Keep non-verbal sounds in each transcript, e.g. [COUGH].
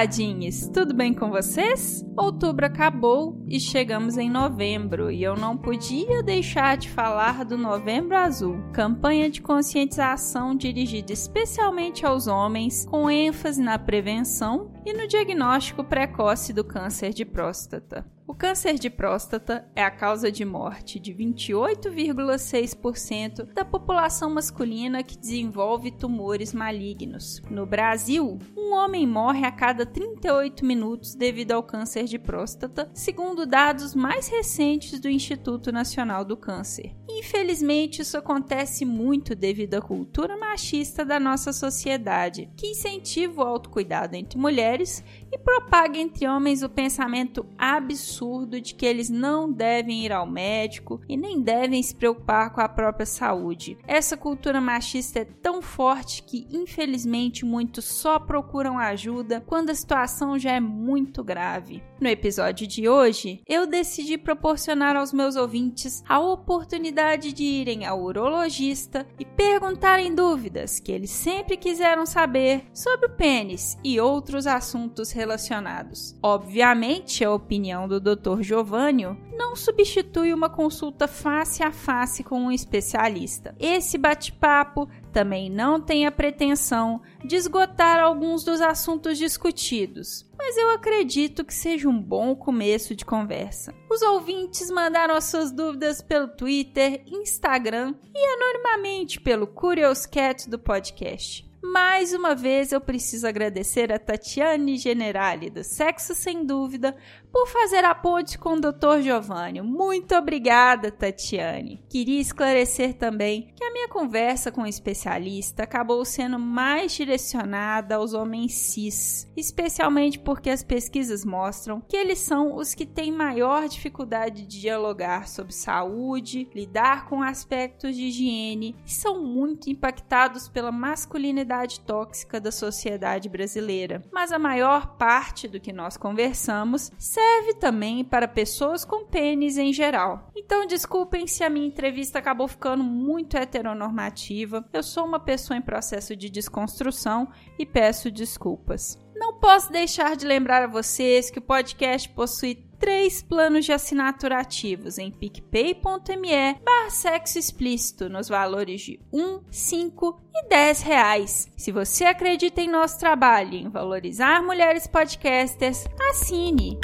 Taradinhos, tudo bem com vocês? Outubro acabou e chegamos em novembro e eu não podia deixar de falar do Novembro Azul, campanha de conscientização dirigida especialmente aos homens, com ênfase na prevenção e no diagnóstico precoce do câncer de próstata. O câncer de próstata é a causa de morte de 28,6% da população masculina que desenvolve tumores malignos. No Brasil, um homem morre a cada 38 minutos devido ao câncer de próstata, segundo dados mais recentes do Instituto Nacional do Câncer. Infelizmente, isso acontece muito devido à cultura machista da nossa sociedade, que incentiva o autocuidado entre mulheres e propaga entre homens o pensamento absurdo de que eles não devem ir ao médico e nem devem se preocupar com a própria saúde. Essa cultura machista é tão forte que, infelizmente, muitos só procuram ajuda quando a situação já é muito grave. No episódio de hoje, eu decidi proporcionar aos meus ouvintes a oportunidade de irem ao urologista e perguntarem dúvidas que eles sempre quiseram saber sobre o pênis e outros assuntos relacionados. Obviamente, a opinião do Dr. Giovânio não substitui uma consulta face a face com um especialista. Esse bate-papo também não tem a pretensão de esgotar alguns dos assuntos discutidos, mas eu acredito que seja um bom começo de conversa. Os ouvintes mandaram as suas dúvidas pelo Twitter, Instagram e anonimamente pelo Curious Cat do podcast. Mais uma vez eu preciso agradecer a Tatiane Generali do Sexo Sem Dúvida por fazer a ponte com o Dr. Giovanni. Muito obrigada, Tatiane. Queria esclarecer também que a minha conversa com o especialista acabou sendo mais direcionada aos homens cis, especialmente porque as pesquisas mostram que eles são os que têm maior dificuldade de dialogar sobre saúde, lidar com aspectos de higiene e são muito impactados pela masculinidade tóxica da sociedade brasileira. Mas a maior parte do que nós conversamos serve também para pessoas com pênis em geral. Então, desculpem se a minha entrevista acabou ficando muito heteronormativa. Eu sou uma pessoa em processo de desconstrução e peço desculpas. Não posso deixar de lembrar a vocês que o podcast possui três planos de assinatura ativos em picpay.me barra sexo explícito nos valores de 1, 5 e 10 reais. Se você acredita em nosso trabalho em valorizar mulheres podcasters, assine!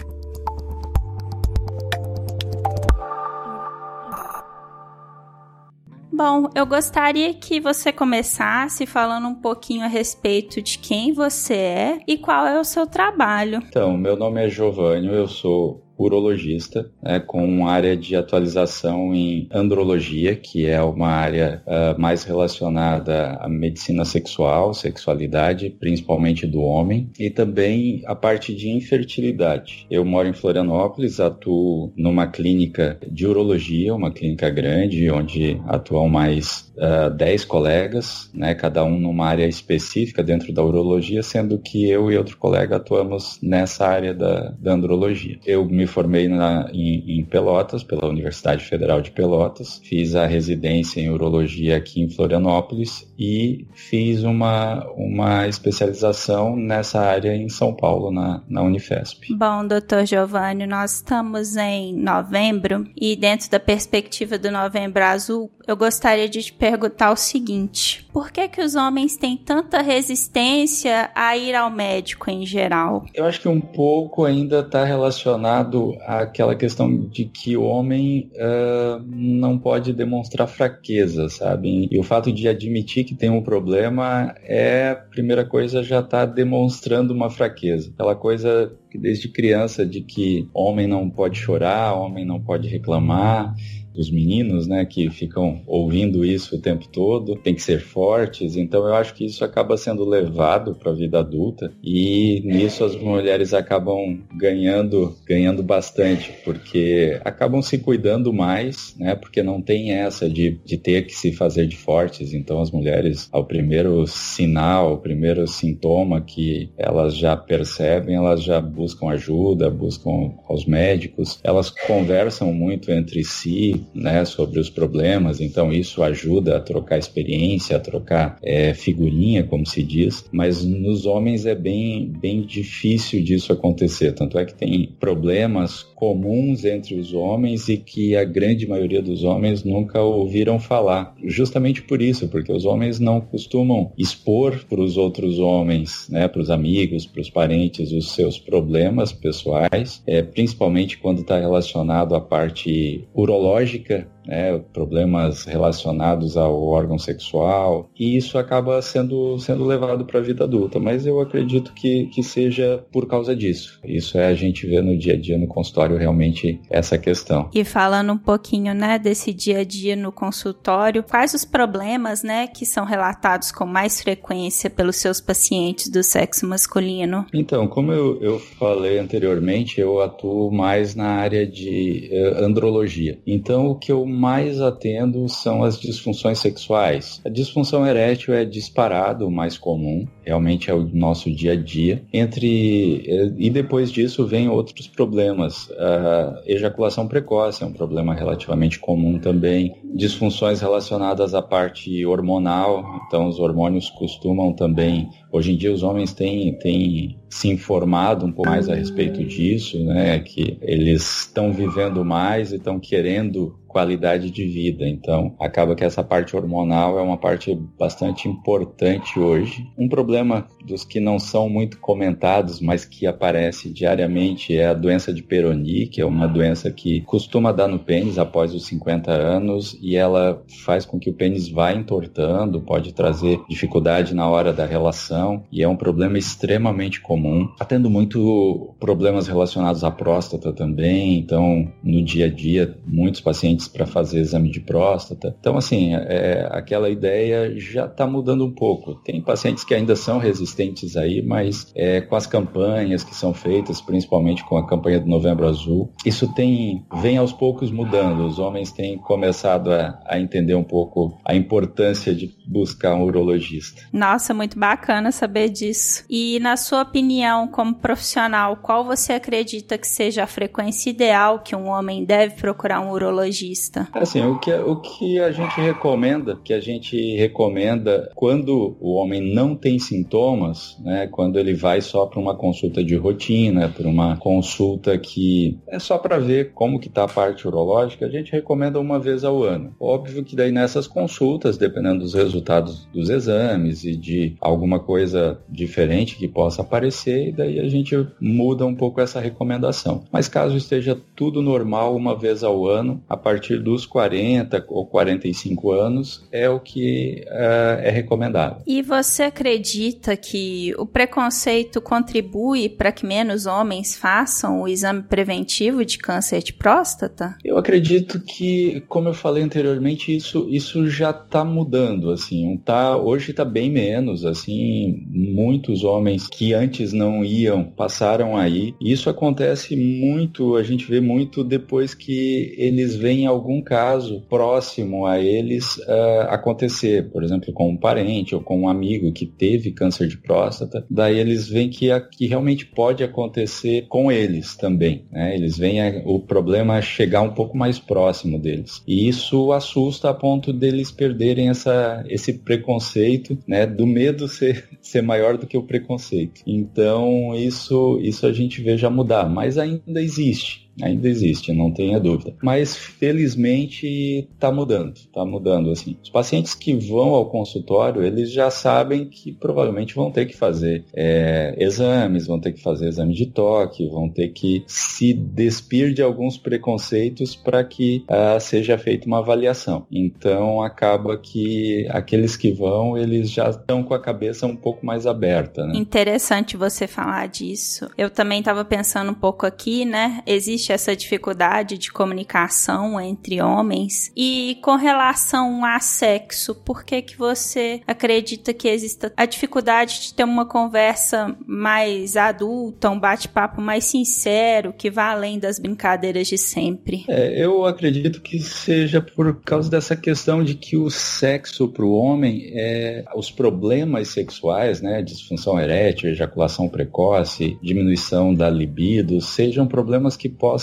Bom, eu gostaria que você começasse falando um pouquinho a respeito de quem você é e qual é o seu trabalho. Então, meu nome é Giovanni, eu sou urologista, né, com área de atualização em andrologia, que é uma área uh, mais relacionada à medicina sexual, sexualidade, principalmente do homem, e também a parte de infertilidade. Eu moro em Florianópolis, atuo numa clínica de urologia, uma clínica grande, onde atuam mais uh, 10 colegas, né, cada um numa área específica dentro da urologia, sendo que eu e outro colega atuamos nessa área da, da andrologia. Eu me formei na, em, em, Pelotas, pela Universidade Federal de Pelotas, fiz a residência em urologia aqui em Florianópolis e fiz uma, uma especialização nessa área em São Paulo, na, na Unifesp. Bom, doutor Giovanni, nós estamos em novembro e dentro da perspectiva do Novembro Azul, eu gostaria de te perguntar o seguinte: por que que os homens têm tanta resistência a ir ao médico em geral? Eu acho que um pouco ainda está relacionado àquela questão de que o homem uh, não pode demonstrar fraqueza, sabe? E o fato de admitir que tem um problema é primeira coisa já está demonstrando uma fraqueza. Aquela coisa desde criança de que homem não pode chorar, homem não pode reclamar dos meninos, né, que ficam ouvindo isso o tempo todo, tem que ser fortes. Então eu acho que isso acaba sendo levado para a vida adulta e nisso as mulheres acabam ganhando, ganhando bastante, porque acabam se cuidando mais, né, porque não tem essa de, de ter que se fazer de fortes. Então as mulheres, ao primeiro sinal, ao primeiro sintoma que elas já percebem, elas já buscam ajuda, buscam aos médicos, elas conversam muito entre si, né, sobre os problemas, então isso ajuda a trocar experiência, a trocar é, figurinha, como se diz, mas nos homens é bem, bem difícil disso acontecer, tanto é que tem problemas comuns entre os homens e que a grande maioria dos homens nunca ouviram falar, justamente por isso, porque os homens não costumam expor para os outros homens, né, para os amigos, para os parentes, os seus problemas pessoais, é, principalmente quando está relacionado à parte urológica lógica né, problemas relacionados ao órgão sexual, e isso acaba sendo, sendo levado para a vida adulta. Mas eu acredito que, que seja por causa disso. Isso é a gente vê no dia a dia no consultório realmente essa questão. E falando um pouquinho, né, desse dia a dia no consultório, quais os problemas, né, que são relatados com mais frequência pelos seus pacientes do sexo masculino? Então, como eu, eu falei anteriormente, eu atuo mais na área de uh, andrologia. Então, o que eu mais atendo são as disfunções sexuais. A disfunção erétil é disparado o mais comum, realmente é o nosso dia a dia. Entre eh, e depois disso vem outros problemas. A ejaculação precoce é um problema relativamente comum também. Disfunções relacionadas à parte hormonal, então os hormônios costumam também Hoje em dia os homens têm, têm se informado um pouco mais a respeito disso, né? Que eles estão vivendo mais e estão querendo qualidade de vida. Então, acaba que essa parte hormonal é uma parte bastante importante hoje. Um problema dos que não são muito comentados, mas que aparece diariamente é a doença de Peyronie, que é uma doença que costuma dar no pênis após os 50 anos e ela faz com que o pênis vá entortando, pode trazer dificuldade na hora da relação e é um problema extremamente comum. Atendo muito problemas relacionados à próstata também, então no dia a dia muitos pacientes para fazer exame de próstata. Então, assim, é, aquela ideia já está mudando um pouco. Tem pacientes que ainda são resistentes aí, mas é, com as campanhas que são feitas, principalmente com a campanha do Novembro Azul, isso tem vem aos poucos mudando. Os homens têm começado a, a entender um pouco a importância de buscar um urologista. Nossa, muito bacana saber disso. E na sua opinião, como profissional, qual você acredita que seja a frequência ideal que um homem deve procurar um urologista? Vista? Assim, o que, o que a gente recomenda, que a gente recomenda quando o homem não tem sintomas, né, quando ele vai só para uma consulta de rotina, para uma consulta que é só para ver como que está a parte urológica, a gente recomenda uma vez ao ano. Óbvio que daí nessas consultas, dependendo dos resultados dos exames e de alguma coisa diferente que possa aparecer, e daí a gente muda um pouco essa recomendação. Mas caso esteja tudo normal uma vez ao ano, a partir partir dos 40 ou 45 anos é o que uh, é recomendado. E você acredita que o preconceito contribui para que menos homens façam o exame preventivo de câncer de próstata? Eu acredito que, como eu falei anteriormente, isso, isso já está mudando, assim, tá, hoje está bem menos, assim, muitos homens que antes não iam passaram aí. Isso acontece muito, a gente vê muito depois que eles veem algum caso próximo a eles uh, acontecer, por exemplo, com um parente ou com um amigo que teve câncer de próstata, daí eles veem que, que realmente pode acontecer com eles também, né? Eles veem a, o problema chegar um pouco mais próximo deles. E isso assusta a ponto deles perderem essa, esse preconceito, né? Do medo [LAUGHS] ser, ser maior do que o preconceito. Então, isso, isso a gente vê já mudar, mas ainda existe ainda existe, não tenha dúvida. Mas felizmente está mudando, está mudando assim. Os pacientes que vão ao consultório, eles já sabem que provavelmente vão ter que fazer é, exames, vão ter que fazer exame de toque, vão ter que se despir de alguns preconceitos para que uh, seja feita uma avaliação. Então acaba que aqueles que vão, eles já estão com a cabeça um pouco mais aberta. Né? Interessante você falar disso. Eu também estava pensando um pouco aqui, né? Existe existe essa dificuldade de comunicação entre homens? E com relação a sexo, por que que você acredita que exista a dificuldade de ter uma conversa mais adulta, um bate-papo mais sincero, que vá além das brincadeiras de sempre? É, eu acredito que seja por causa dessa questão de que o sexo para o homem é os problemas sexuais, né, disfunção erétil, ejaculação precoce, diminuição da libido, sejam problemas que possam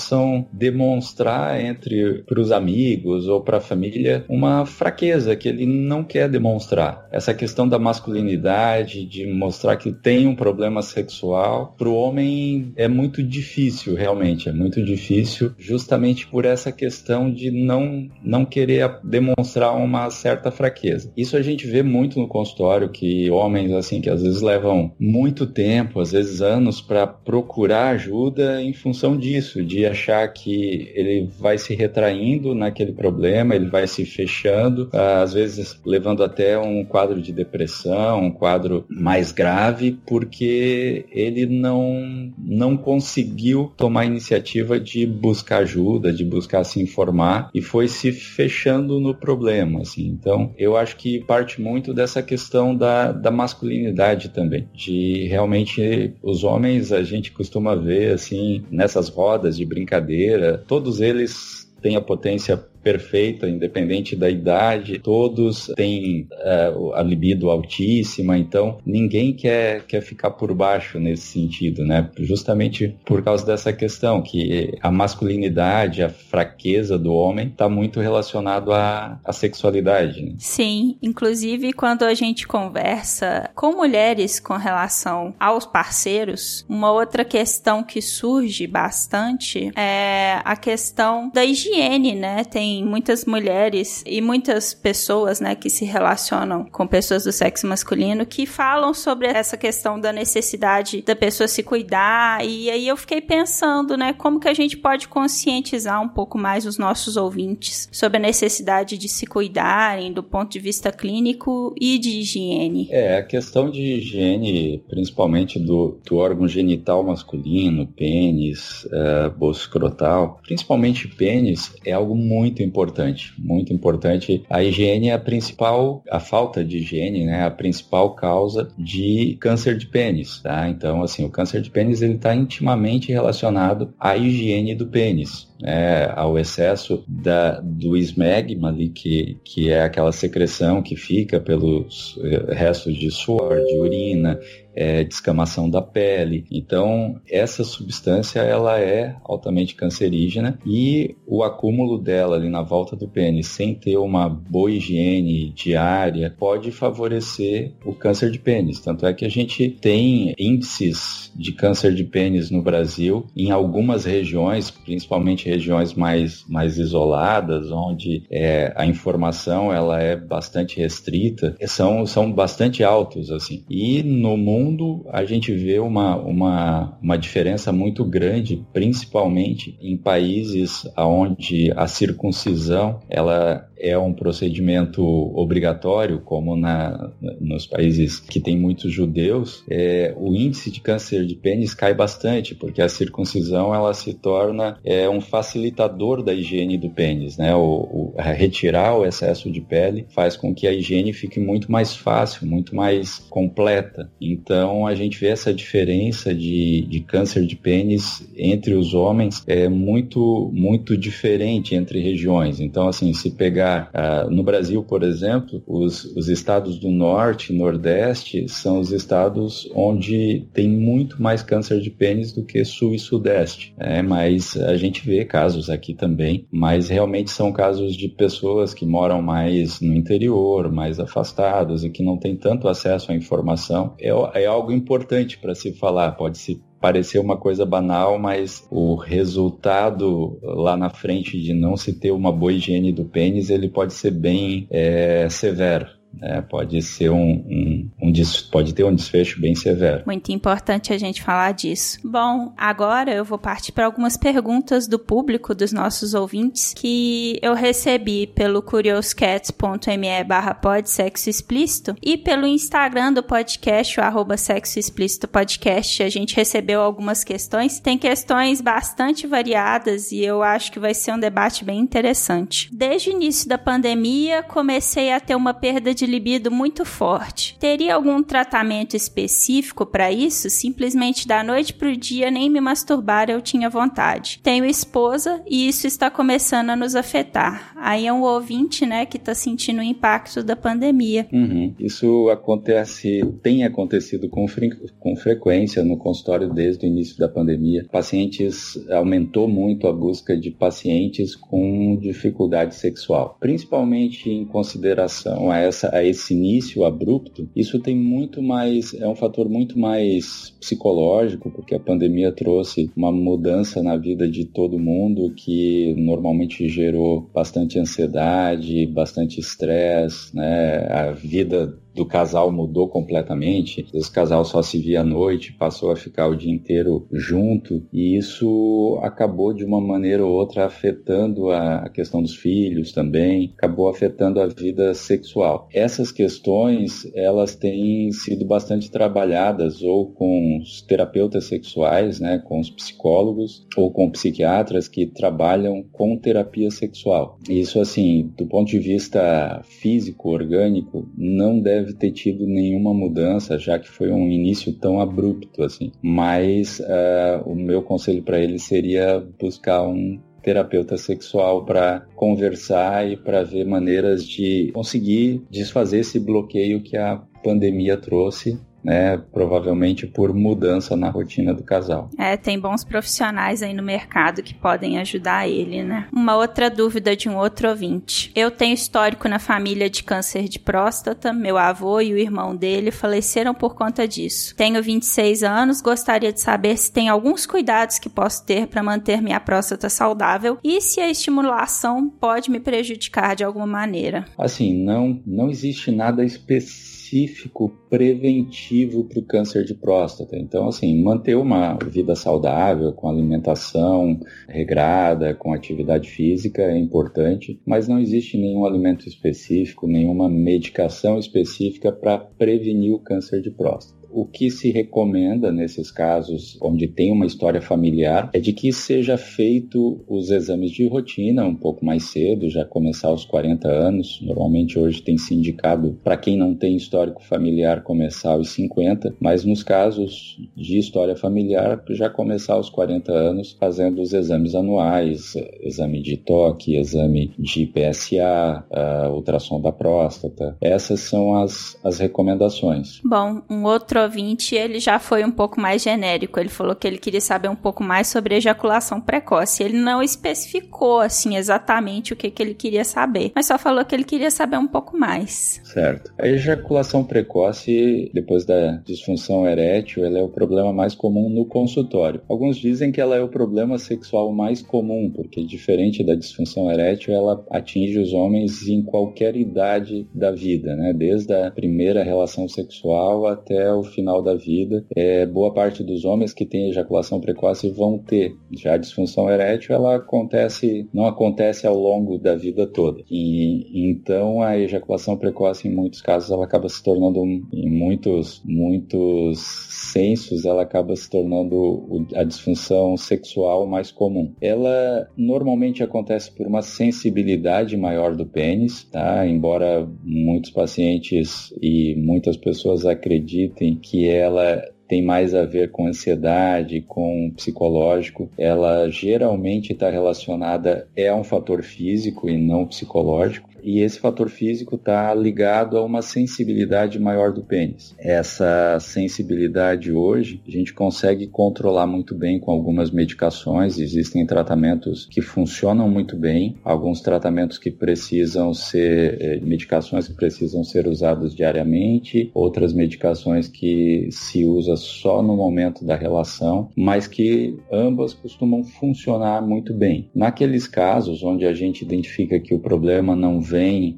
demonstrar entre para os amigos ou para a família uma fraqueza que ele não quer demonstrar. Essa questão da masculinidade, de mostrar que tem um problema sexual, para o homem é muito difícil, realmente, é muito difícil, justamente por essa questão de não, não querer demonstrar uma certa fraqueza. Isso a gente vê muito no consultório, que homens, assim, que às vezes levam muito tempo, às vezes anos, para procurar ajuda em função disso, de achar que ele vai se retraindo naquele problema, ele vai se fechando, às vezes levando até um quadro de depressão, um quadro mais grave, porque ele não, não conseguiu tomar a iniciativa de buscar ajuda, de buscar se informar e foi se fechando no problema, assim. Então, eu acho que parte muito dessa questão da, da masculinidade também, de realmente os homens a gente costuma ver assim nessas rodas de brincadeira, todos eles têm a potência perfeita, independente da idade, todos têm uh, a libido altíssima, então ninguém quer, quer ficar por baixo nesse sentido, né? Justamente por causa dessa questão, que a masculinidade, a fraqueza do homem está muito relacionado à, à sexualidade. Né? Sim, inclusive quando a gente conversa com mulheres com relação aos parceiros, uma outra questão que surge bastante é a questão da higiene, né? Tem muitas mulheres e muitas pessoas, né, que se relacionam com pessoas do sexo masculino que falam sobre essa questão da necessidade da pessoa se cuidar. E aí eu fiquei pensando, né, como que a gente pode conscientizar um pouco mais os nossos ouvintes sobre a necessidade de se cuidarem do ponto de vista clínico e de higiene. É, a questão de higiene, principalmente do, do órgão genital masculino, pênis, uh, bolso escrotal, principalmente pênis, é algo muito importante, muito importante. A higiene é a principal, a falta de higiene, né, é a principal causa de câncer de pênis, tá? Então, assim, o câncer de pênis ele está intimamente relacionado à higiene do pênis né, ao excesso da, do esmegma ali, que, que é aquela secreção que fica pelos eh, restos de suor, de urina, é, descamação da pele. Então, essa substância ela é altamente cancerígena e o acúmulo dela ali na volta do pênis, sem ter uma boa higiene diária, pode favorecer o câncer de pênis. Tanto é que a gente tem índices de câncer de pênis no Brasil em algumas regiões, principalmente regiões mais, mais isoladas, onde é, a informação ela é bastante restrita, são, são bastante altos assim. E no mundo a gente vê uma, uma, uma diferença muito grande, principalmente em países onde a circuncisão ela é um procedimento obrigatório, como na, nos países que tem muitos judeus, é, o índice de câncer de pênis cai bastante, porque a circuncisão ela se torna é, um facilitador da higiene do pênis, né? O, o, retirar o excesso de pele faz com que a higiene fique muito mais fácil, muito mais completa. Então a gente vê essa diferença de, de câncer de pênis entre os homens é muito muito diferente entre regiões. Então assim, se pegar Uh, no Brasil, por exemplo, os, os estados do norte e nordeste são os estados onde tem muito mais câncer de pênis do que sul e sudeste. É, mas a gente vê casos aqui também, mas realmente são casos de pessoas que moram mais no interior, mais afastados e que não têm tanto acesso à informação. É, é algo importante para se falar, pode se parecer uma coisa banal, mas o resultado lá na frente de não se ter uma boa higiene do pênis, ele pode ser bem é, severo. É, pode ser um, um, um, pode ter um desfecho bem severo. Muito importante a gente falar disso. Bom, agora eu vou partir para algumas perguntas do público, dos nossos ouvintes, que eu recebi pelo curioscats.me barra sexo explícito e pelo Instagram do podcast, o arroba sexo explícito podcast. A gente recebeu algumas questões. Tem questões bastante variadas e eu acho que vai ser um debate bem interessante. Desde o início da pandemia, comecei a ter uma perda de libido muito forte. Teria algum tratamento específico para isso? Simplesmente da noite pro dia nem me masturbar eu tinha vontade. Tenho esposa e isso está começando a nos afetar. Aí é um ouvinte, né, que está sentindo o impacto da pandemia. Uhum. Isso acontece, tem acontecido com, fre com frequência no consultório desde o início da pandemia. Pacientes aumentou muito a busca de pacientes com dificuldade sexual, principalmente em consideração a essa a esse início abrupto, isso tem muito mais, é um fator muito mais psicológico, porque a pandemia trouxe uma mudança na vida de todo mundo que normalmente gerou bastante ansiedade, bastante estresse, né? A vida do casal mudou completamente. Esse casal só se via à noite, passou a ficar o dia inteiro junto, e isso acabou de uma maneira ou outra afetando a questão dos filhos também, acabou afetando a vida sexual. Essas questões, elas têm sido bastante trabalhadas ou com os terapeutas sexuais, né, com os psicólogos ou com psiquiatras que trabalham com terapia sexual. Isso assim, do ponto de vista físico, orgânico, não deve deve ter tido nenhuma mudança, já que foi um início tão abrupto assim. Mas uh, o meu conselho para ele seria buscar um terapeuta sexual para conversar e para ver maneiras de conseguir desfazer esse bloqueio que a pandemia trouxe né? Provavelmente por mudança na rotina do casal. É, tem bons profissionais aí no mercado que podem ajudar ele, né? Uma outra dúvida de um outro ouvinte. Eu tenho histórico na família de câncer de próstata, meu avô e o irmão dele faleceram por conta disso. Tenho 26 anos, gostaria de saber se tem alguns cuidados que posso ter para manter minha próstata saudável e se a estimulação pode me prejudicar de alguma maneira. Assim, não, não existe nada específico específico preventivo para o câncer de próstata. Então, assim, manter uma vida saudável, com alimentação regrada, com atividade física é importante, mas não existe nenhum alimento específico, nenhuma medicação específica para prevenir o câncer de próstata. O que se recomenda nesses casos onde tem uma história familiar é de que seja feito os exames de rotina um pouco mais cedo, já começar aos 40 anos. Normalmente hoje tem se indicado para quem não tem histórico familiar começar aos 50, mas nos casos de história familiar já começar aos 40 anos fazendo os exames anuais, exame de toque, exame de PSA, uh, ultrassom da próstata. Essas são as, as recomendações. Bom, um outro ouvinte, ele já foi um pouco mais genérico. Ele falou que ele queria saber um pouco mais sobre ejaculação precoce. Ele não especificou, assim, exatamente o que, que ele queria saber, mas só falou que ele queria saber um pouco mais. Certo. A ejaculação precoce, depois da disfunção erétil, ela é o problema mais comum no consultório. Alguns dizem que ela é o problema sexual mais comum, porque diferente da disfunção erétil, ela atinge os homens em qualquer idade da vida, né? Desde a primeira relação sexual até o final da vida. É, boa parte dos homens que têm ejaculação precoce vão ter. Já a disfunção erétil, ela acontece, não acontece ao longo da vida toda. E então a ejaculação precoce, em muitos casos, ela acaba se tornando, em muitos, muitos censos, ela acaba se tornando a disfunção sexual mais comum. Ela normalmente acontece por uma sensibilidade maior do pênis, tá? Embora muitos pacientes e muitas pessoas acreditem que ela tem mais a ver com ansiedade, com psicológico. Ela geralmente está relacionada é a um fator físico e não psicológico e esse fator físico está ligado a uma sensibilidade maior do pênis. Essa sensibilidade hoje a gente consegue controlar muito bem com algumas medicações. Existem tratamentos que funcionam muito bem, alguns tratamentos que precisam ser eh, medicações que precisam ser usadas diariamente, outras medicações que se usa só no momento da relação, mas que ambas costumam funcionar muito bem. Naqueles casos onde a gente identifica que o problema não vem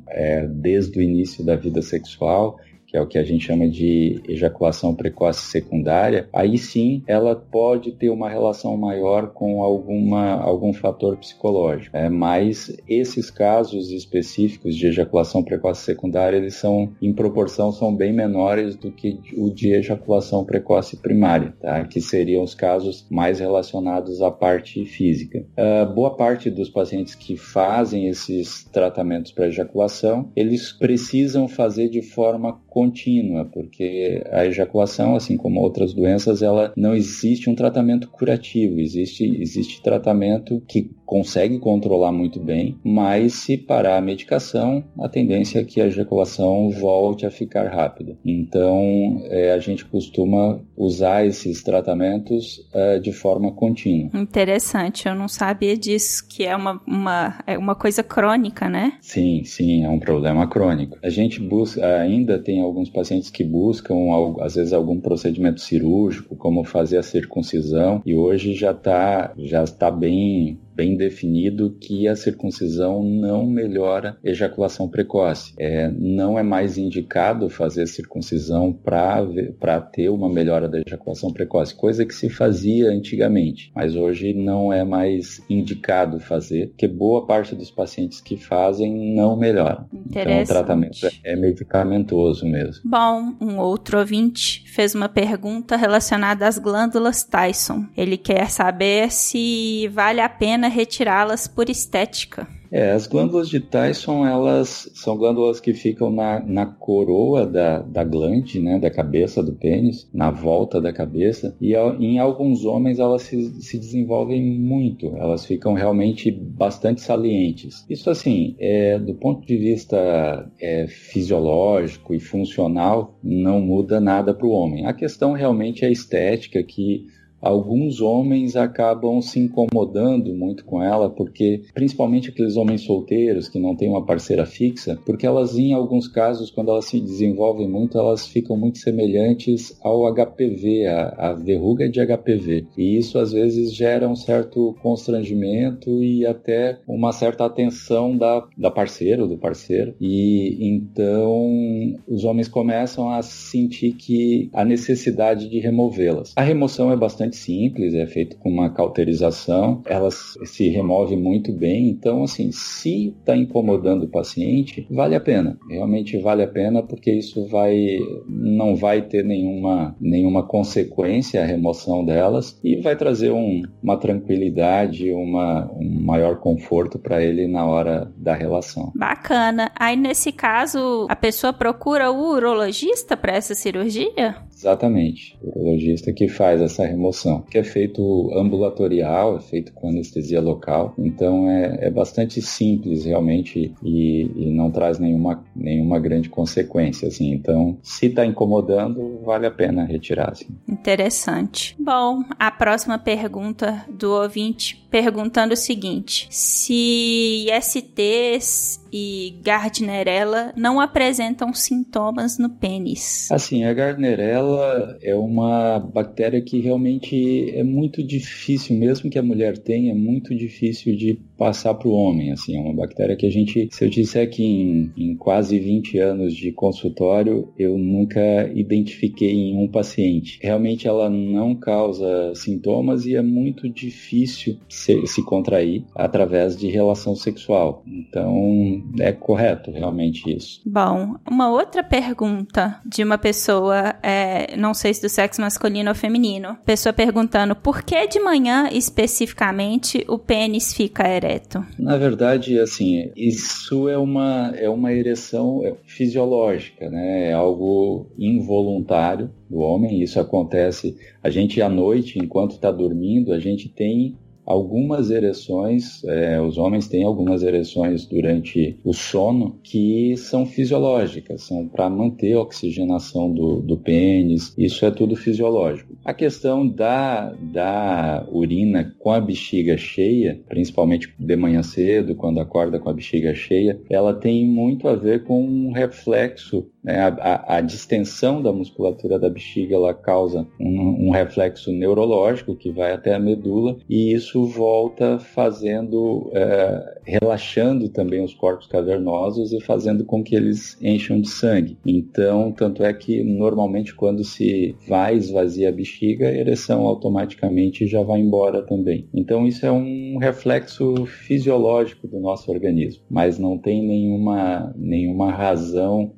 é, desde o início da vida sexual que é o que a gente chama de ejaculação precoce secundária, aí sim ela pode ter uma relação maior com alguma, algum fator psicológico. É, mas esses casos específicos de ejaculação precoce secundária, eles são, em proporção, são bem menores do que o de ejaculação precoce primária, tá? que seriam os casos mais relacionados à parte física. Uh, boa parte dos pacientes que fazem esses tratamentos para ejaculação, eles precisam fazer de forma contínua, porque a ejaculação, assim como outras doenças, ela não existe um tratamento curativo, existe, existe tratamento que consegue controlar muito bem, mas se parar a medicação, a tendência é que a ejaculação volte a ficar rápida. Então, é, a gente costuma usar esses tratamentos é, de forma contínua. Interessante, eu não sabia disso, que é uma, uma, é uma coisa crônica, né? Sim, sim, é um problema crônico. A gente busca, ainda tem alguns pacientes que buscam, às vezes, algum procedimento cirúrgico, como fazer a circuncisão, e hoje já está já está bem bem definido que a circuncisão não melhora ejaculação precoce. É, não é mais indicado fazer circuncisão para ter uma melhora da ejaculação precoce, coisa que se fazia antigamente, mas hoje não é mais indicado fazer, porque boa parte dos pacientes que fazem não melhora. Então o tratamento é medicamentoso mesmo. Bom, um outro ouvinte fez uma pergunta relacionada às glândulas Tyson. Ele quer saber se vale a pena retirá-las por estética. É, as glândulas de Tyson, elas são glândulas que ficam na, na coroa da, da glande, né, da cabeça do pênis, na volta da cabeça, e em alguns homens elas se, se desenvolvem muito, elas ficam realmente bastante salientes. Isso assim, é, do ponto de vista é, fisiológico e funcional, não muda nada para o homem. A questão realmente é estética que alguns homens acabam se incomodando muito com ela, porque principalmente aqueles homens solteiros que não têm uma parceira fixa, porque elas em alguns casos, quando elas se desenvolvem muito, elas ficam muito semelhantes ao HPV, a, a verruga de HPV. E isso às vezes gera um certo constrangimento e até uma certa atenção da, da parceira ou do parceiro. E então os homens começam a sentir que a necessidade de removê-las. A remoção é bastante simples, é feito com uma cauterização, ela se remove muito bem. Então, assim, se está incomodando o paciente, vale a pena. Realmente vale a pena porque isso vai não vai ter nenhuma, nenhuma consequência a remoção delas e vai trazer um, uma tranquilidade, uma, um maior conforto para ele na hora da relação. Bacana. Aí, nesse caso, a pessoa procura o urologista para essa cirurgia? Exatamente. O urologista que faz essa remoção, que é feito ambulatorial, é feito com anestesia local. Então é, é bastante simples realmente e, e, não traz nenhuma, nenhuma grande consequência. Assim. Então, se está incomodando, vale a pena retirar. Assim. Interessante. Bom, a próxima pergunta do ouvinte perguntando o seguinte: se ISTs e Gardnerella não apresentam sintomas no pênis? Assim, a Gardnerella é uma bactéria que realmente é muito difícil, mesmo que a mulher tenha, é muito difícil de passar para o homem. Assim, é uma bactéria que a gente, se eu disser que em, em, quase 20 anos de consultório, eu nunca identifiquei em um paciente. Realmente ela não causa sintomas e é muito difícil se, se contrair através de relação sexual. Então, é correto realmente isso. Bom, uma outra pergunta de uma pessoa, é, não sei se do sexo masculino ou feminino, pessoa perguntando por que de manhã especificamente o pênis fica ereto? Na verdade, assim, isso é uma, é uma ereção fisiológica, né? É algo involuntário do homem. Isso acontece. A gente à noite, enquanto está dormindo, a gente tem algumas ereções, é, os homens têm algumas ereções durante o sono que são fisiológicas, são para manter a oxigenação do, do pênis, isso é tudo fisiológico. A questão da, da urina com a bexiga cheia, principalmente de manhã cedo, quando acorda com a bexiga cheia, ela tem muito a ver com um reflexo? A, a, a, distensão da musculatura da bexiga ela causa um, um, reflexo neurológico que vai até a medula e isso volta fazendo, é, relaxando também os corpos cavernosos e fazendo com que eles encham de sangue. Então, tanto é que normalmente quando se vai esvaziar a bexiga, a ereção automaticamente já vai embora também. Então, isso é um reflexo fisiológico do nosso organismo, mas não tem nenhuma, nenhuma razão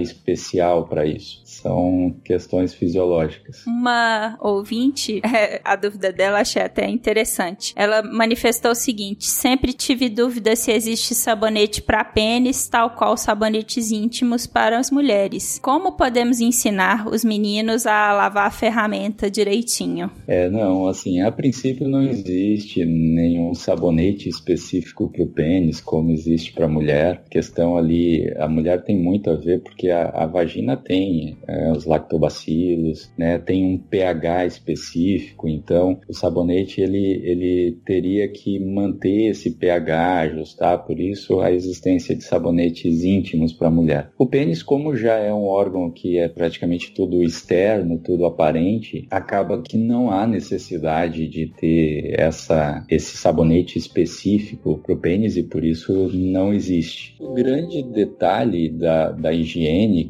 especial para isso. São questões fisiológicas. Uma ouvinte, [LAUGHS] a dúvida dela achei até interessante. Ela manifestou o seguinte: sempre tive dúvida se existe sabonete para pênis, tal qual sabonetes íntimos para as mulheres. Como podemos ensinar os meninos a lavar a ferramenta direitinho? É, não, assim, a princípio não existe nenhum sabonete específico para o pênis, como existe para a mulher. A questão ali, a mulher tem muito a ver porque a, a vagina tem é, os lactobacilos, né, tem um pH específico, então o sabonete ele, ele teria que manter esse pH, ajustar, por isso a existência de sabonetes íntimos para mulher. O pênis, como já é um órgão que é praticamente tudo externo, tudo aparente, acaba que não há necessidade de ter essa, esse sabonete específico para o pênis e por isso não existe. O grande detalhe da, da higiene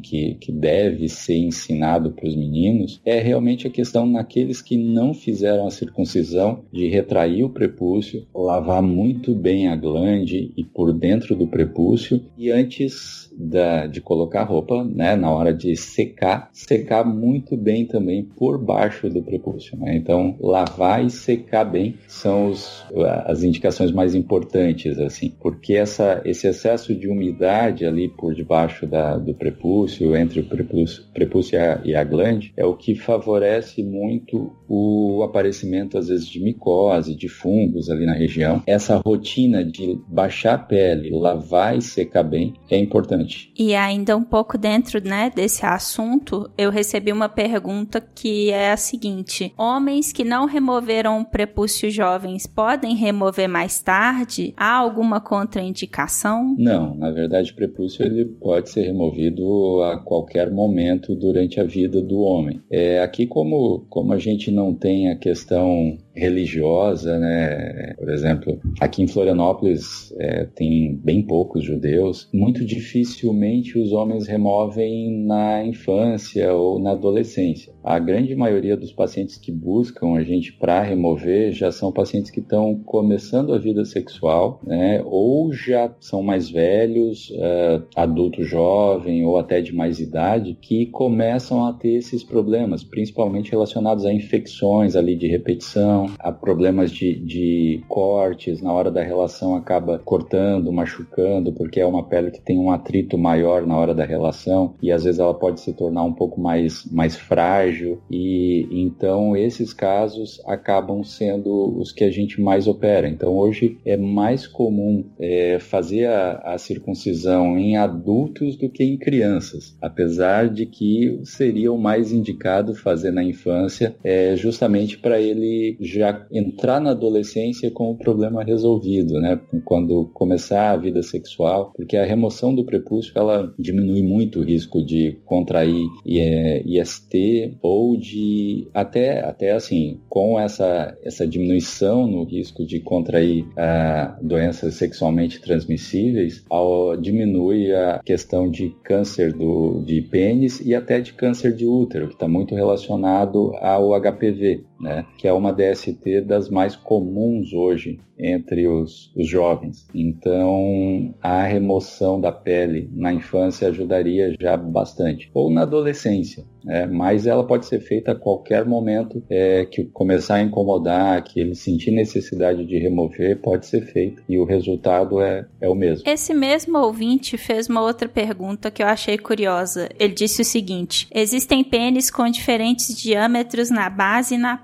que, que deve ser ensinado para os meninos é realmente a questão naqueles que não fizeram a circuncisão de retrair o prepúcio, lavar muito bem a glande e por dentro do prepúcio e antes da, de colocar roupa, né, na hora de secar, secar muito bem também por baixo do prepúcio. Né? Então, lavar e secar bem são os, as indicações mais importantes, assim, porque essa, esse excesso de umidade ali por debaixo da, do prepúcio, entre o prepúcio, prepúcio e, a, e a glande, é o que favorece muito o aparecimento, às vezes, de micose, de fungos ali na região. Essa rotina de baixar a pele, lavar e secar bem é importante. E ainda um pouco dentro, né, desse assunto, eu recebi uma pergunta que é a seguinte: homens que não removeram prepúcio jovens podem remover mais tarde? Há alguma contraindicação? Não, na verdade, o prepúcio ele pode ser removido a qualquer momento durante a vida do homem. É aqui como como a gente não tem a questão religiosa, né? Por exemplo, aqui em Florianópolis é, tem bem poucos judeus. Muito dificilmente os homens removem na infância ou na adolescência. A grande maioria dos pacientes que buscam a gente para remover já são pacientes que estão começando a vida sexual, né? Ou já são mais velhos, uh, adulto jovem ou até de mais idade, que começam a ter esses problemas, principalmente relacionados a infecções ali de repetição há problemas de, de cortes, na hora da relação acaba cortando, machucando, porque é uma pele que tem um atrito maior na hora da relação e às vezes ela pode se tornar um pouco mais, mais frágil e então esses casos acabam sendo os que a gente mais opera. Então hoje é mais comum é, fazer a, a circuncisão em adultos do que em crianças, apesar de que seria o mais indicado fazer na infância é, justamente para ele já entrar na adolescência com o problema resolvido, né? Quando começar a vida sexual, porque a remoção do prepúcio ela diminui muito o risco de contrair IST ou de até até assim com essa essa diminuição no risco de contrair uh, doenças sexualmente transmissíveis, ao, diminui a questão de câncer do de pênis e até de câncer de útero, que está muito relacionado ao HPV, né? Que é uma DST das mais comuns hoje entre os, os jovens. Então, a remoção da pele na infância ajudaria já bastante. Ou na adolescência, é, mas ela pode ser feita a qualquer momento é, que começar a incomodar, que ele sentir necessidade de remover, pode ser feito e o resultado é, é o mesmo. Esse mesmo ouvinte fez uma outra pergunta que eu achei curiosa. Ele disse o seguinte: existem pênis com diferentes diâmetros na base e na.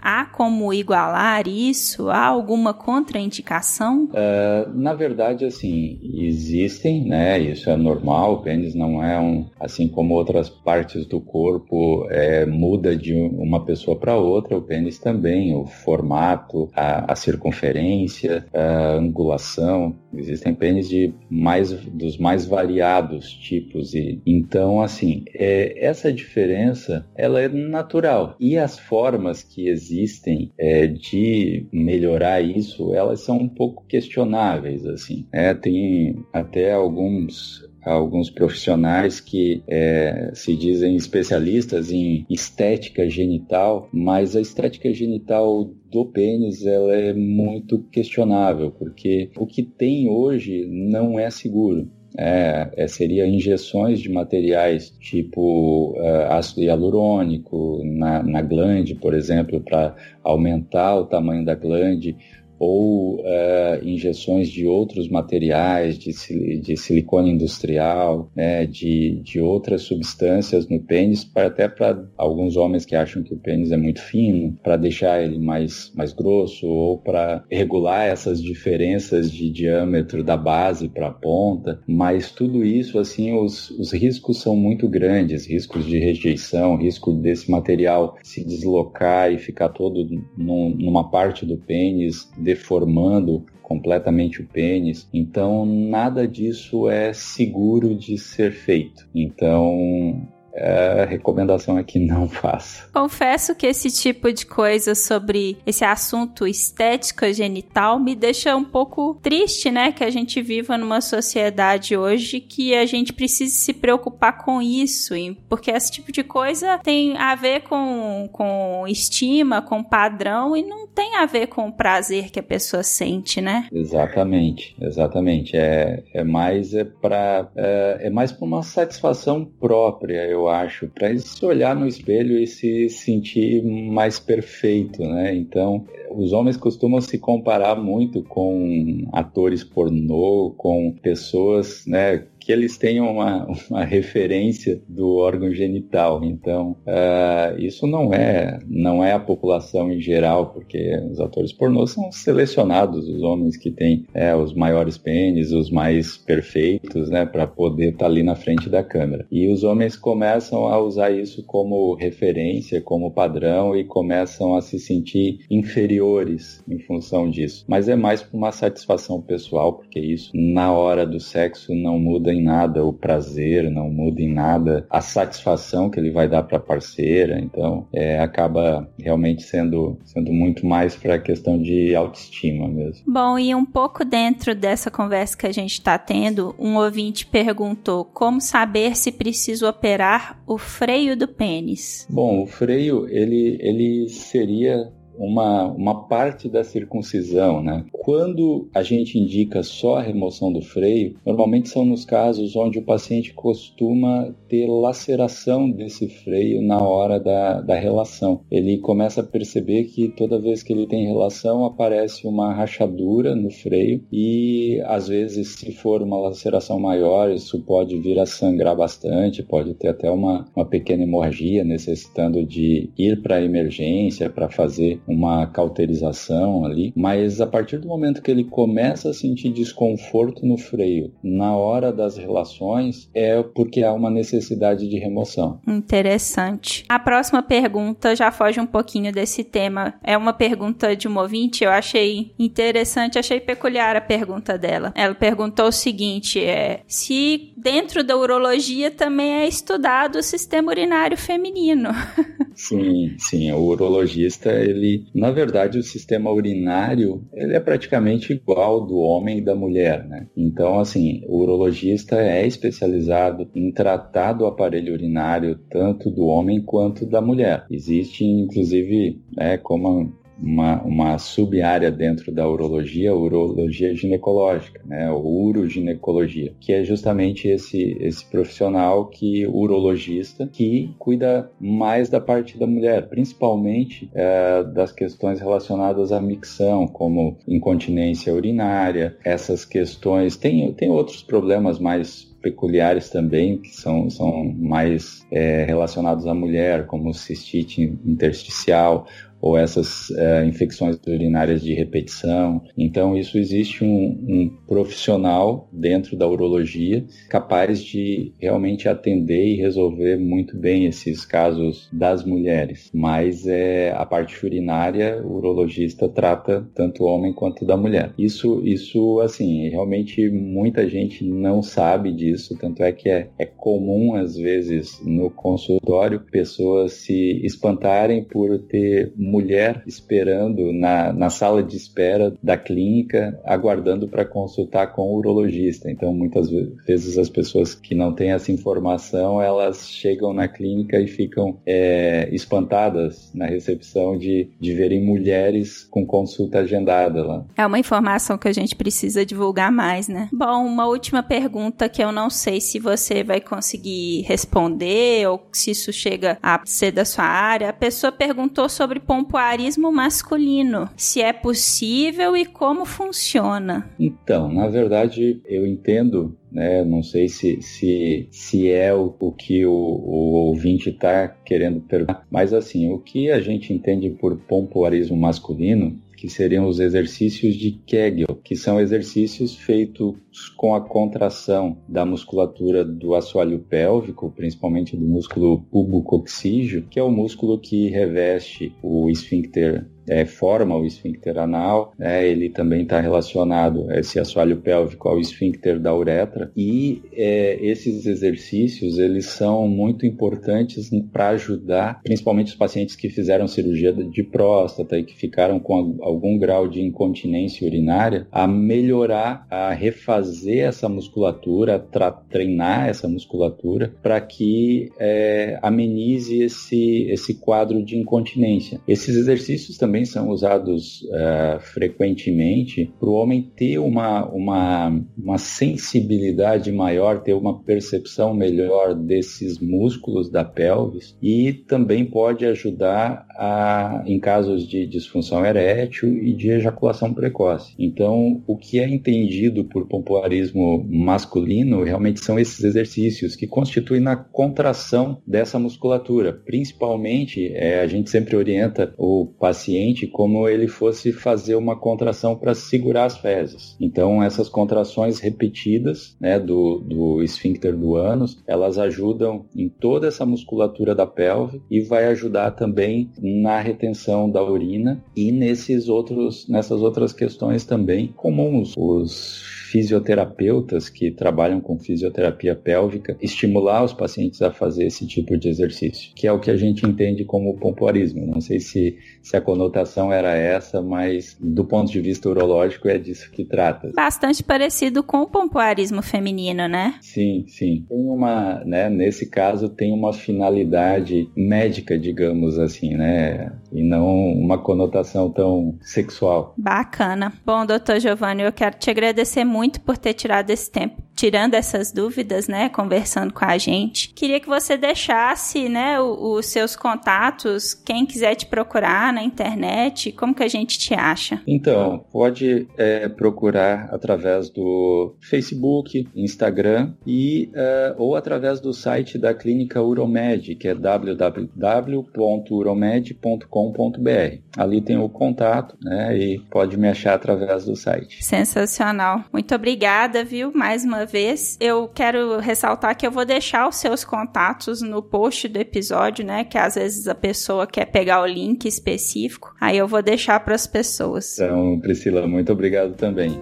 Há como igualar isso? Há alguma contraindicação? Uh, na verdade, assim, existem, né? Isso é normal. O pênis não é um, assim como outras partes do corpo, é, muda de uma pessoa para outra. O pênis também, o formato, a, a circunferência, a angulação, Existem pênis de mais dos mais variados tipos e então assim é, essa diferença ela é natural e as formas que existem é, de melhorar isso elas são um pouco questionáveis assim. É, tem até alguns alguns profissionais que é, se dizem especialistas em estética genital, mas a estética genital do pênis ela é muito questionável, porque o que tem hoje não é seguro. É, é, seria injeções de materiais tipo uh, ácido hialurônico na, na glande, por exemplo, para aumentar o tamanho da glande, ou uh, injeções de outros materiais, de, de silicone industrial, né, de, de outras substâncias no pênis, para, até para alguns homens que acham que o pênis é muito fino, para deixar ele mais, mais grosso, ou para regular essas diferenças de diâmetro da base para a ponta. Mas tudo isso, assim, os, os riscos são muito grandes riscos de rejeição, risco desse material se deslocar e ficar todo num, numa parte do pênis deformando completamente o pênis. Então, nada disso é seguro de ser feito. Então, a recomendação é que não faça. Confesso que esse tipo de coisa sobre esse assunto estética genital me deixa um pouco triste, né? Que a gente viva numa sociedade hoje que a gente precisa se preocupar com isso, porque esse tipo de coisa tem a ver com, com estima, com padrão e não tem a ver com o prazer que a pessoa sente, né? Exatamente, exatamente. É, é mais é para é, é mais para uma satisfação própria, eu acho, para se olhar no espelho e se sentir mais perfeito, né? Então, os homens costumam se comparar muito com atores pornô, com pessoas, né, que eles tenham uma, uma referência do órgão genital. Então, uh, isso não é, não é a população em geral, porque os atores pornô são selecionados, os homens que têm é, os maiores pênis, os mais perfeitos, né, para poder estar tá ali na frente da câmera. E os homens começam a usar isso como referência, como padrão e começam a se sentir inferiores em função disso. Mas é mais por uma satisfação pessoal, porque isso na hora do sexo não muda em nada o prazer, não muda em nada a satisfação que ele vai dar para a parceira. Então, é, acaba realmente sendo, sendo muito mais para a questão de autoestima mesmo. Bom, e um pouco dentro dessa conversa que a gente está tendo, um ouvinte perguntou como saber se preciso operar o freio do pênis. Bom, o freio ele, ele seria uma, uma parte da circuncisão, né? Quando a gente indica só a remoção do freio, normalmente são nos casos onde o paciente costuma ter laceração desse freio na hora da, da relação. Ele começa a perceber que toda vez que ele tem relação aparece uma rachadura no freio e às vezes se for uma laceração maior isso pode vir a sangrar bastante, pode ter até uma, uma pequena hemorragia necessitando de ir para emergência para fazer uma cauterização ali, mas a partir do momento que ele começa a sentir desconforto no freio na hora das relações, é porque há uma necessidade de remoção. Interessante. A próxima pergunta já foge um pouquinho desse tema. É uma pergunta de um ouvinte, eu achei interessante, achei peculiar a pergunta dela. Ela perguntou o seguinte: é se dentro da urologia também é estudado o sistema urinário feminino. [LAUGHS] sim, sim. O urologista, ele na verdade, o sistema urinário ele é praticamente igual do homem e da mulher, né? Então, assim, o urologista é especializado em tratar do aparelho urinário tanto do homem quanto da mulher. Existe, inclusive, né, como uma, uma sub-área dentro da urologia, urologia ginecológica, né, ou uroginecologia, que é justamente esse, esse profissional que, urologista, que cuida mais da parte da mulher, principalmente é, das questões relacionadas à micção, como incontinência urinária, essas questões, tem, tem outros problemas mais peculiares também, que são, são mais é, relacionados à mulher, como cistite intersticial, ou essas uh, infecções urinárias de repetição. Então, isso existe um, um, profissional dentro da urologia capaz de realmente atender e resolver muito bem esses casos das mulheres. Mas é, a parte urinária, o urologista trata tanto o homem quanto da mulher. Isso, isso assim, realmente muita gente não sabe disso, tanto é que é, é comum, às vezes, no consultório, pessoas se espantarem por ter mulher esperando na, na sala de espera da clínica, aguardando para consultar com o urologista. Então, muitas vezes as pessoas que não têm essa informação, elas chegam na clínica e ficam é, espantadas na recepção de, de verem mulheres com consulta agendada lá. É uma informação que a gente precisa divulgar mais, né? Bom, uma última pergunta que eu não sei se você vai conseguir responder ou se isso chega a ser da sua área. A pessoa perguntou sobre pompoarismo masculino, se é possível e como funciona. Então, na verdade, eu entendo né? Não sei se, se, se é o, o que o, o ouvinte está querendo perguntar, mas assim, o que a gente entende por pompoarismo masculino que seriam os exercícios de Kegel, que são exercícios feitos com a contração da musculatura do assoalho pélvico, principalmente do músculo pubococcígeo, que é o músculo que reveste o esfíncter é, forma o esfíncter anal, né, ele também está relacionado, esse assoalho pélvico, ao esfíncter da uretra, e é, esses exercícios, eles são muito importantes para ajudar, principalmente os pacientes que fizeram cirurgia de próstata e que ficaram com algum grau de incontinência urinária, a melhorar, a refazer essa musculatura, treinar essa musculatura, para que é, amenize esse, esse quadro de incontinência. Esses exercícios também também são usados uh, frequentemente para o homem ter uma, uma, uma sensibilidade maior, ter uma percepção melhor desses músculos da pelvis e também pode ajudar a, em casos de disfunção erétil e de ejaculação precoce. Então, o que é entendido por pompoarismo masculino realmente são esses exercícios que constituem na contração dessa musculatura. Principalmente, é, a gente sempre orienta o paciente como ele fosse fazer uma contração para segurar as fezes. Então, essas contrações repetidas né, do, do esfíncter do ânus, elas ajudam em toda essa musculatura da pelve e vai ajudar também na retenção da urina e nesses outros, nessas outras questões também comuns. Os fisioterapeutas que trabalham com fisioterapia pélvica estimular os pacientes a fazer esse tipo de exercício, que é o que a gente entende como pompoarismo. Não sei se, se a conotação era essa, mas do ponto de vista urológico é disso que trata. Bastante parecido com o pompoarismo feminino, né? Sim, sim. Tem uma, né, nesse caso tem uma finalidade médica, digamos assim, né? E não uma conotação tão sexual. Bacana. Bom, doutor Giovanni, eu quero te agradecer muito muito por ter tirado esse tempo tirando essas dúvidas, né, conversando com a gente. Queria que você deixasse, né, os, seus contatos, quem quiser te procurar na internet, como que a gente te acha? Então, pode é, procurar através do Facebook, Instagram e é, ou através do site da clínica Uromed, que é www.uromed.com.br. Ali tem o contato, né, e pode me achar através do site. Sensacional. Muito obrigada, viu, mais uma vez. Eu quero ressaltar que eu vou deixar os seus contatos no post do episódio, né? Que às vezes a pessoa quer pegar o link específico. Aí eu vou deixar para as pessoas. Então, Priscila, muito obrigado também.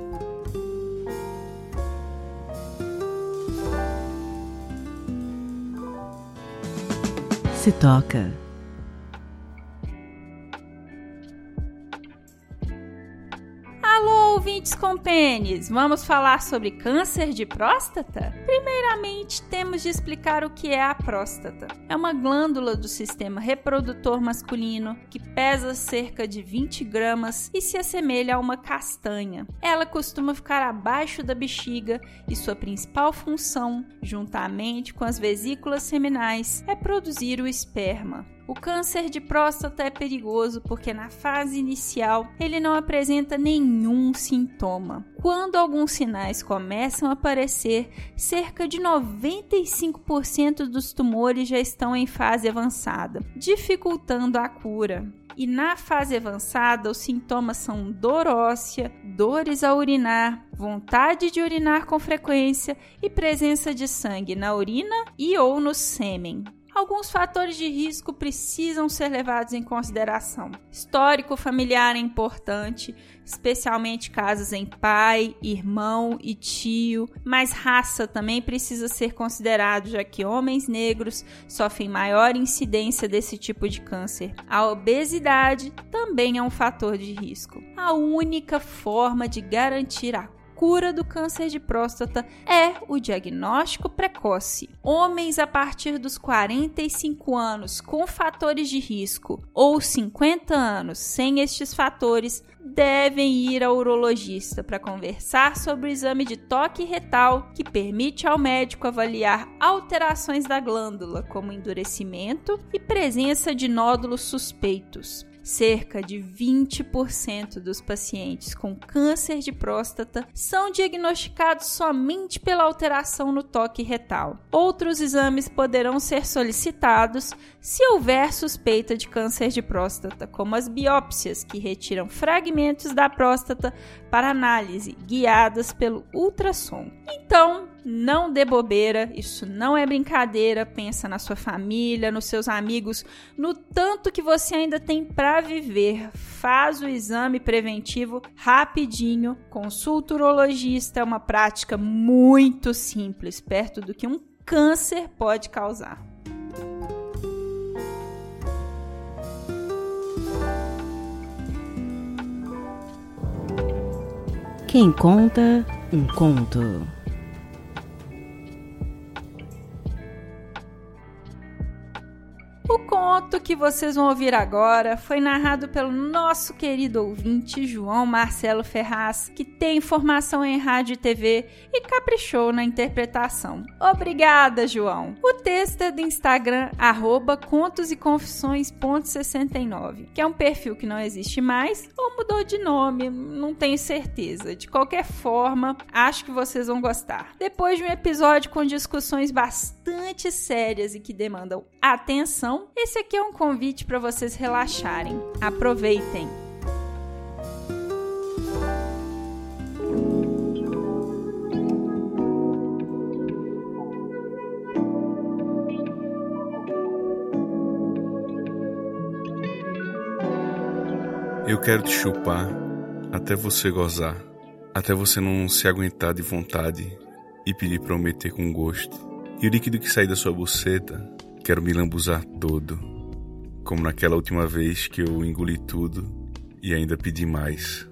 Se toca. Ouvintes com pênis, vamos falar sobre câncer de próstata? Primeiramente, temos de explicar o que é a próstata. É uma glândula do sistema reprodutor masculino que pesa cerca de 20 gramas e se assemelha a uma castanha. Ela costuma ficar abaixo da bexiga e sua principal função, juntamente com as vesículas seminais, é produzir o esperma. O câncer de próstata é perigoso porque na fase inicial ele não apresenta nenhum sintoma. Quando alguns sinais começam a aparecer, cerca de 95% dos tumores já estão em fase avançada, dificultando a cura. e na fase avançada os sintomas são dor óssea, dores ao urinar, vontade de urinar com frequência e presença de sangue na urina e ou no sêmen alguns fatores de risco precisam ser levados em consideração. Histórico familiar é importante, especialmente casos em pai, irmão e tio, mas raça também precisa ser considerado, já que homens negros sofrem maior incidência desse tipo de câncer. A obesidade também é um fator de risco. A única forma de garantir a cura do câncer de próstata é o diagnóstico precoce. Homens a partir dos 45 anos com fatores de risco ou 50 anos sem estes fatores devem ir ao urologista para conversar sobre o exame de toque retal que permite ao médico avaliar alterações da glândula, como endurecimento e presença de nódulos suspeitos cerca de 20% dos pacientes com câncer de próstata são diagnosticados somente pela alteração no toque retal. Outros exames poderão ser solicitados se houver suspeita de câncer de próstata, como as biópsias, que retiram fragmentos da próstata para análise, guiadas pelo ultrassom. Então, não dê bobeira, isso não é brincadeira. Pensa na sua família, nos seus amigos, no tanto que você ainda tem para viver. Faz o exame preventivo rapidinho. Consulta urologista, é uma prática muito simples, perto do que um câncer pode causar. Quem conta um conto. O conto que vocês vão ouvir agora foi narrado pelo nosso querido ouvinte João Marcelo Ferraz, que tem formação em rádio e TV e caprichou na interpretação. Obrigada, João! O texto é do Instagram, arroba contos e confissões.69, que é um perfil que não existe mais ou mudou de nome, não tenho certeza. De qualquer forma, acho que vocês vão gostar. Depois de um episódio com discussões bastante sérias e que demandam atenção, esse aqui é um convite para vocês relaxarem. Aproveitem! Eu quero te chupar até você gozar, até você não se aguentar de vontade e pedir para eu meter com gosto. E o líquido que sai da sua buceta Quero me lambuzar todo, como naquela última vez que eu engoli tudo e ainda pedi mais.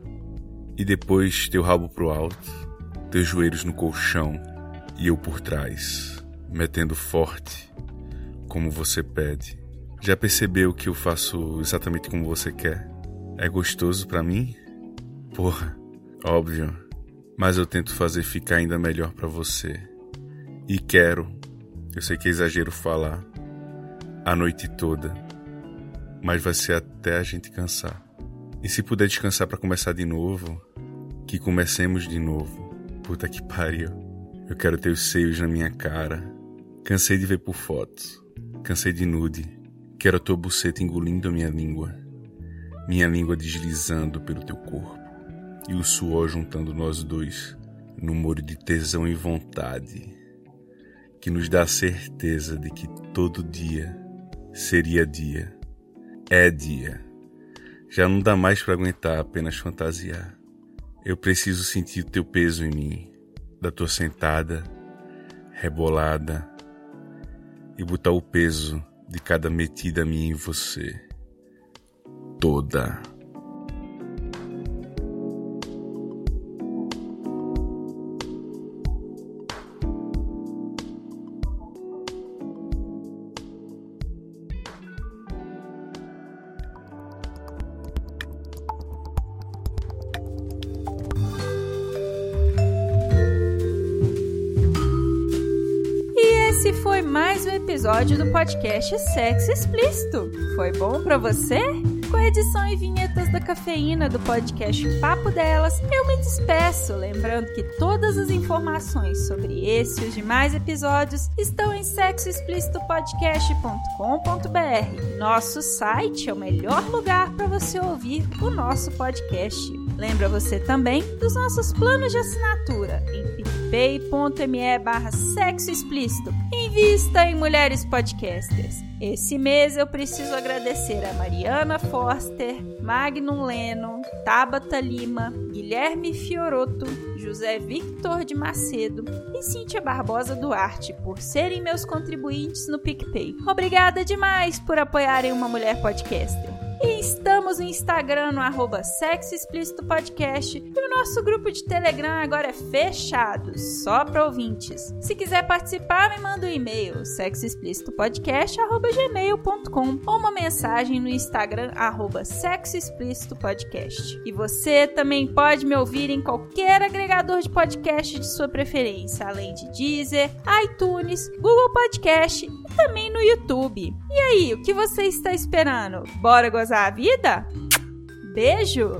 E depois teu rabo pro alto, teus joelhos no colchão e eu por trás, metendo forte, como você pede. Já percebeu que eu faço exatamente como você quer? É gostoso para mim? Porra, óbvio. Mas eu tento fazer ficar ainda melhor para você. E quero. Eu sei que é exagero falar, a noite toda, mas vai ser até a gente cansar. E se puder descansar para começar de novo, que comecemos de novo. Puta que pariu. Eu quero ter os seios na minha cara. Cansei de ver por fotos. Cansei de nude. Quero a tua buceta engolindo a minha língua. Minha língua deslizando pelo teu corpo. E o suor juntando nós dois num molho de tesão e vontade que nos dá a certeza de que todo dia seria dia. É dia. Já não dá mais para aguentar apenas fantasiar. Eu preciso sentir o teu peso em mim, da tua sentada, rebolada, e botar o peso de cada metida minha em você. Toda. Podcast Sexo Explícito. Foi bom para você? Com a edição e vinhetas da cafeína do podcast Papo Delas, eu me despeço, lembrando que todas as informações sobre esse e os demais episódios estão em sexoexplicitopodcast.com.br. Nosso site é o melhor lugar para você ouvir o nosso podcast. Lembra você também dos nossos planos de assinatura em picpay.me barra sexo explícito. Invista em mulheres podcasters. Esse mês eu preciso agradecer a Mariana Forster, Magnum Leno, Tabata Lima, Guilherme Fioroto, José Victor de Macedo e Cíntia Barbosa Duarte por serem meus contribuintes no PicPay. Obrigada demais por apoiarem uma mulher podcaster. E estamos no Instagram no arroba Sexo Explícito Podcast. E o nosso grupo de Telegram agora é fechado, só para ouvintes. Se quiser participar, me manda um e-mail, sexoexplicitopodcast.gmail.com ou uma mensagem no Instagram arroba Sexo Explícito Podcast. E você também pode me ouvir em qualquer agregador de podcast de sua preferência, além de Deezer, iTunes, Google Podcast e também no YouTube. E aí, o que você está esperando? Bora gozar a vida? Beijo!